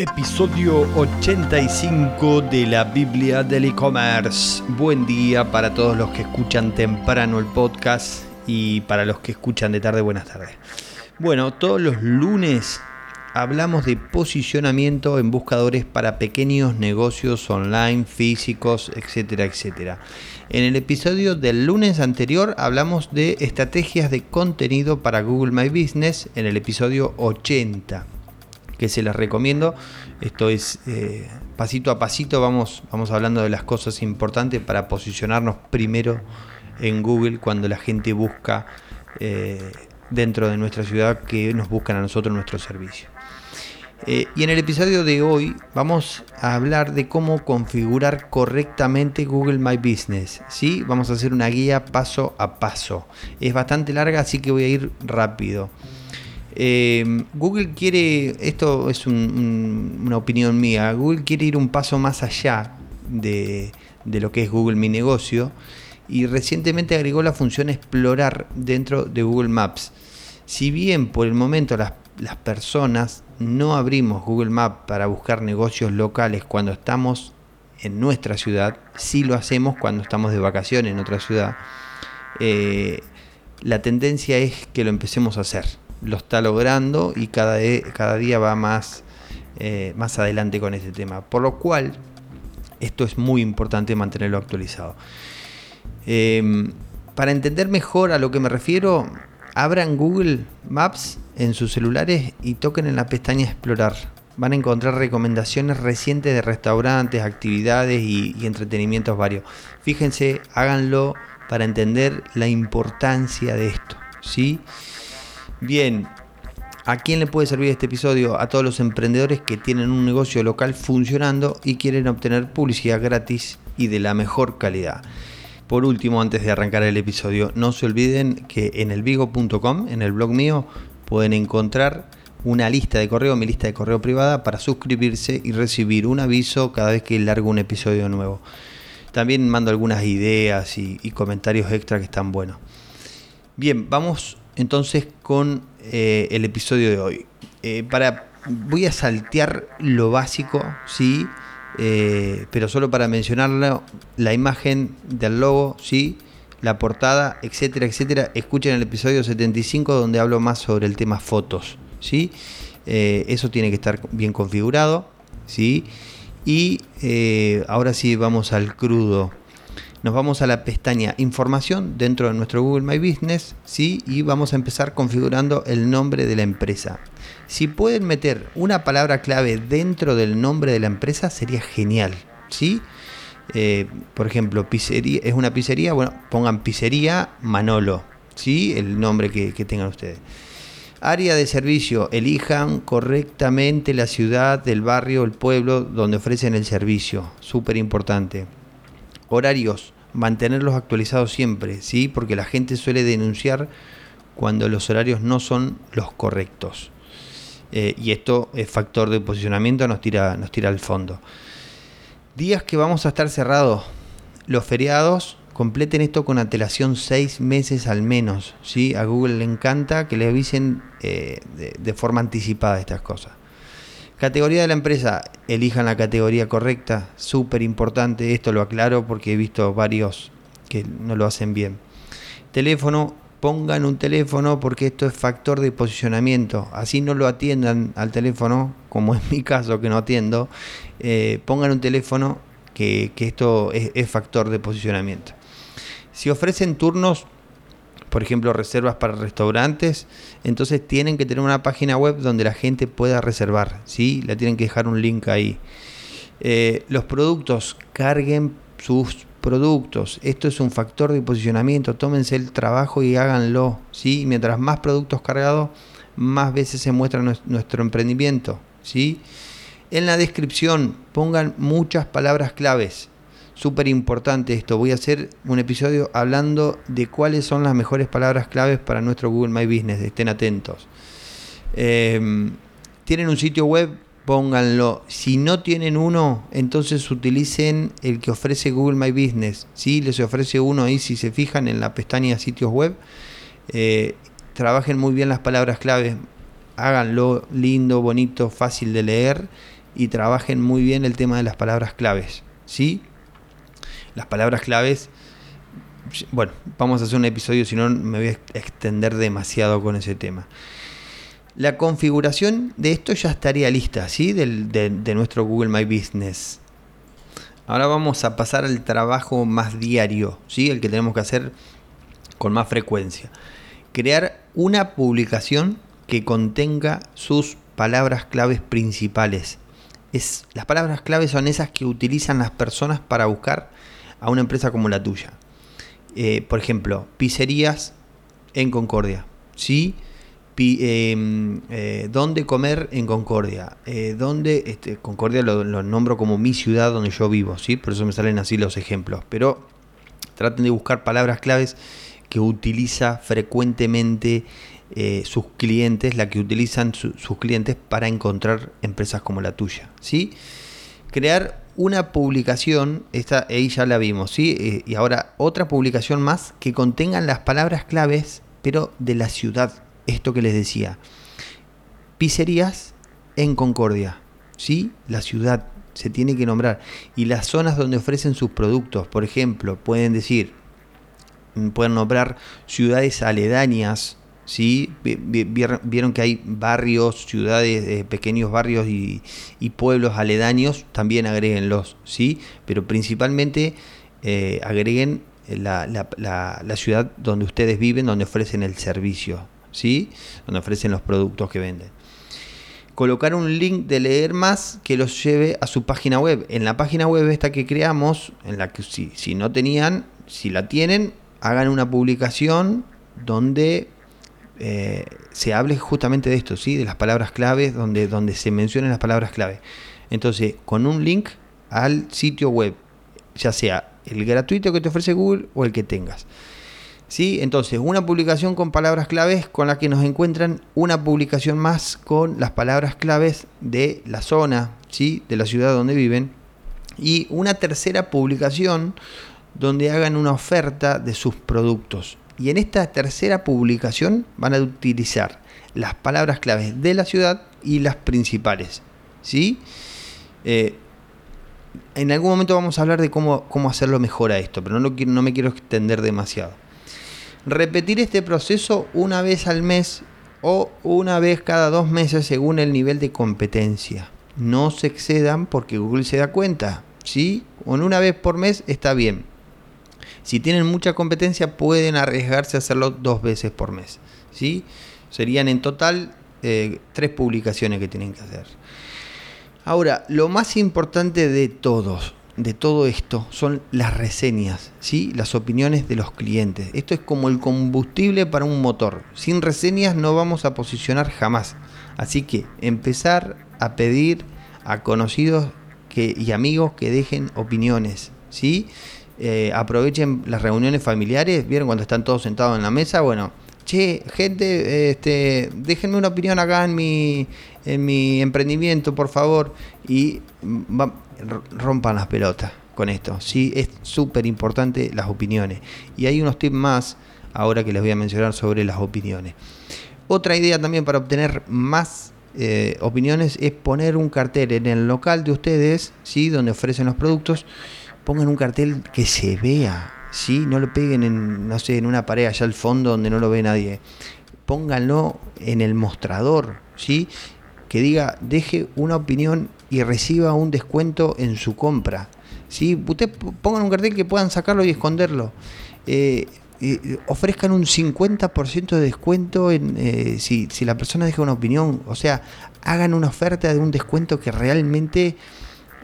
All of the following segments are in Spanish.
Episodio 85 de la Biblia del e-commerce. Buen día para todos los que escuchan temprano el podcast y para los que escuchan de tarde, buenas tardes. Bueno, todos los lunes hablamos de posicionamiento en buscadores para pequeños negocios online, físicos, etcétera, etcétera. En el episodio del lunes anterior hablamos de estrategias de contenido para Google My Business en el episodio 80 que se las recomiendo. Esto es eh, pasito a pasito, vamos, vamos hablando de las cosas importantes para posicionarnos primero en Google cuando la gente busca eh, dentro de nuestra ciudad que nos buscan a nosotros nuestro servicio. Eh, y en el episodio de hoy vamos a hablar de cómo configurar correctamente Google My Business. ¿sí? Vamos a hacer una guía paso a paso. Es bastante larga, así que voy a ir rápido. Eh, Google quiere, esto es una opinión mía, Google quiere ir un paso más allá de, lo que es Google Mi Negocio y recientemente agregó la función explorar dentro de Google Maps. Si bien por el momento las, personas no abrimos Google Maps para buscar negocios locales cuando estamos en nuestra ciudad, sí lo hacemos cuando estamos de vacaciones en otra ciudad, eh, la tendencia es que lo empecemos a hacer lo está logrando y cada, cada día va más, eh, más adelante con este tema. Por lo cual, esto es muy importante mantenerlo actualizado. Em, para entender mejor a lo que me refiero, abran Google Maps en sus celulares y toquen en la pestaña Explorar. Van a encontrar recomendaciones recientes de restaurantes, actividades y, y entretenimientos varios. Fíjense, háganlo para entender la importancia de esto. ¿sí? Bien, ¿a quién le puede servir este episodio? A todos los emprendedores que tienen un negocio local funcionando y quieren obtener publicidad gratis y de la mejor calidad. Por último, antes de arrancar el episodio, no se olviden que en elvigo.com, en el blog mío, pueden encontrar una lista de correo, mi lista de correo privada, para suscribirse y recibir un aviso cada vez que largo un episodio nuevo. También mando algunas ideas y, y comentarios extra que están buenos. Bien, vamos entonces con eh, el episodio de hoy. Eh, para, voy a saltear lo básico, ¿sí? Eh, pero solo para mencionarlo, la imagen del logo, ¿sí? la portada, etcétera, etcétera. Escuchen el episodio 75 donde hablo más sobre el tema fotos. ¿sí? eso tiene que estar bien configurado. ¿sí? Y ahora sí vamos al crudo nos vamos a la pestaña Información dentro de nuestro Google My Business ¿sí? y vamos a empezar configurando el nombre de la empresa. Si pueden meter una palabra clave dentro del nombre de la empresa sería genial. ¿sí? Eh, por ejemplo, pizzería, es una pizzería, bueno, pongan pizzería Manolo, ¿sí? el nombre que, que tengan ustedes. Área de servicio, elijan correctamente la ciudad, el barrio, el pueblo donde ofrecen el servicio, súper importante horarios, mantenerlos actualizados siempre, ¿sí? Porque la gente suele denunciar cuando los horarios no son los correctos. Eh, y esto es factor de posicionamiento, nos tira, nos tira al fondo. Días que vamos a estar cerrados. Los feriados, completen esto con antelación seis meses al menos. ¿sí? A Google le encanta que le avisen eh, de forma anticipada estas cosas. Categoría de la empresa, elijan la categoría correcta, súper importante, esto lo aclaro porque he visto varios que no lo hacen bien. Teléfono, pongan un teléfono porque esto es factor de posicionamiento, así no lo atiendan al teléfono, como es mi caso que no atiendo, eh, pongan un teléfono que, esto es factor de posicionamiento. Si ofrecen turnos, por ejemplo, reservas para restaurantes, entonces tienen que tener una página web donde la gente pueda reservar, ¿sí? La tienen que dejar un link ahí. Eh, los productos, carguen sus productos. Esto es un factor de posicionamiento. Tómense el trabajo y háganlo, ¿sí? Mientras más productos cargados, más veces se muestra nuestro emprendimiento, ¿sí? En la descripción pongan muchas palabras claves súper importante esto. Voy a hacer un episodio hablando de cuáles son las mejores palabras claves para nuestro Google My Business. Estén atentos. Em, tienen un sitio web, pónganlo. Si no tienen uno, entonces utilicen el que ofrece Google My Business. Si les ofrece uno ahí, si se fijan en la pestaña sitios web, eh, trabajen muy bien las palabras claves. Háganlo lindo, bonito, fácil de leer y trabajen muy bien el tema de las palabras claves. ¿sí? Las palabras claves, bueno, vamos a hacer un episodio, si no me voy a extender demasiado con ese tema. La configuración de esto ya estaría lista, ¿sí? de, nuestro Google My Business. Ahora vamos a pasar al trabajo más diario, ¿sí? El que tenemos que hacer con más frecuencia. Crear una publicación que contenga sus palabras claves principales. Es, las palabras claves son esas que utilizan las personas para buscar a una empresa como la tuya. Eh, por ejemplo, pizzerías en Concordia. ¿sí? Em, eh, dónde comer en Concordia. Eh, dónde, este, Concordia lo, nombro como mi ciudad donde yo vivo, ¿sí? por eso me salen así los ejemplos. Pero traten de buscar palabras claves que utiliza frecuentemente sus clientes, la que utilizan sus clientes para encontrar empresas como la tuya. ¿sí? Crear una publicación, esta ahí ya la vimos, ¿sí? y ahora otra publicación más que contengan las palabras claves, pero de la ciudad esto que les decía. Pizzerías en Concordia, ¿sí? La ciudad se tiene que nombrar. Y las zonas donde ofrecen sus productos, por ejemplo, pueden decir, mm, pueden nombrar ciudades aledañas, ¿sí? Vieron que hay barrios, ciudades, eh, pequeños barrios y, pueblos aledaños, también agréguenlos, ¿sí? Pero principalmente eh, agreguen la, la ciudad donde ustedes viven, donde ofrecen el servicio, ¿sí? donde ofrecen los productos que venden. Colocar un link de leer más que los lleve a su página web. En la página web esta que creamos, en la que si, si no tenían, si la tienen, hagan una publicación donde eh, se hable justamente de esto, ¿sí? de las palabras claves, donde, donde se mencionen las palabras clave. Entonces, con un link al sitio web, ya sea el gratuito que te ofrece Google o el que tengas. ¿Sí? Entonces, una publicación con palabras claves con la que nos encuentran una publicación más con las palabras claves de la zona, ¿sí? de la ciudad donde viven, y una tercera publicación donde hagan una oferta de sus productos. Y en esta tercera publicación van a utilizar las palabras claves de la ciudad y las principales. ¿sí? Eh, en algún momento vamos a hablar de cómo, cómo hacerlo mejor a esto, pero no, no me quiero extender demasiado. Repetir este proceso una vez al mes o una vez cada dos meses según el nivel de competencia. No se excedan porque Google se da cuenta. ¿sí? Una vez por mes está bien. Si tienen mucha competencia pueden arriesgarse a hacerlo dos veces por mes. ¿sí? Serían en total eh, tres publicaciones que tienen que hacer. Ahora, lo más importante de todos, de todo esto son las reseñas, ¿sí? las opiniones de los clientes. Esto es como el combustible para un motor. Sin reseñas no vamos a posicionar jamás. Así que empezar a pedir a conocidos y amigos que dejen opiniones. ¿sí? Eh, aprovechen las reuniones familiares. ¿Vieron cuando están todos sentados en la mesa? Bueno, che, gente, este, déjenme una opinión acá en mi, en mi emprendimiento, por favor. Y rompan las pelotas con esto. Sí, es súper importante las opiniones. Y hay unos tips más ahora que les voy a mencionar sobre las opiniones. Otra idea también para obtener más eh, opiniones es poner un cartel en el local de ustedes, ¿sí? donde ofrecen los productos. Pongan un cartel que se vea, ¿sí? no lo peguen en, no sé, en una pared allá al fondo donde no lo ve nadie. Pónganlo en el mostrador, ¿sí? que diga, deje una opinión y reciba un descuento en su compra. ¿sí? Ustedes pongan un cartel que puedan sacarlo y esconderlo. Eh, eh, ofrezcan un 50% de descuento en, eh, si, si, la persona deja una opinión. O sea, hagan una oferta de un descuento que realmente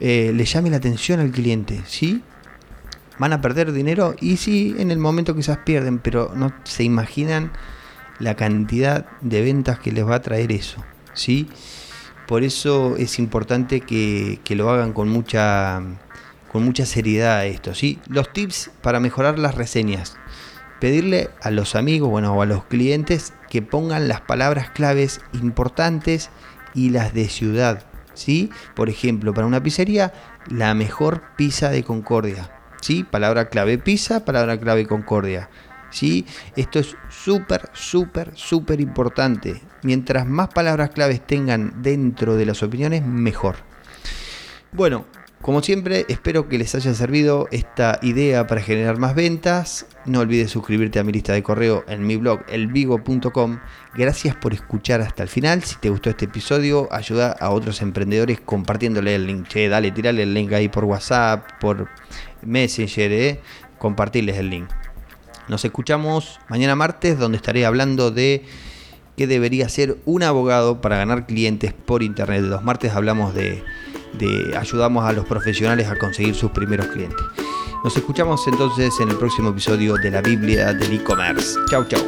le llame la atención al cliente. ¿sí? Van a perder dinero y sí, en el momento quizás pierden, pero no se imaginan la cantidad de ventas que les va a traer eso. ¿sí? Por eso es importante que, lo hagan con mucha, con mucha seriedad esto. ¿sí? Los tips para mejorar las reseñas. Pedirle a los amigos bueno, o a los clientes que pongan las palabras claves importantes y las de ciudad. ¿Sí? Por ejemplo, para una pizzería, la mejor pizza de Concordia. ¿sí? Palabra clave pizza, palabra clave Concordia. ¿sí? Esto es súper, súper, súper importante. Mientras más palabras claves tengan dentro de las opiniones, mejor. Bueno, como siempre, espero que les haya servido esta idea para generar más ventas. No olvides suscribirte a mi lista de correo en mi blog elvigo.com. Gracias por escuchar hasta el final. Si te gustó este episodio, ayuda a otros emprendedores compartiéndole el link. Che, dale, tirale el link ahí por WhatsApp, por Messenger, eh. compartirles el link. Nos escuchamos mañana martes donde estaré hablando de qué debería ser un abogado para ganar clientes por internet. Los martes hablamos de de ayudamos a los profesionales a conseguir sus primeros clientes. Nos escuchamos entonces en el próximo episodio de la Biblia del e-commerce. Chau, chau.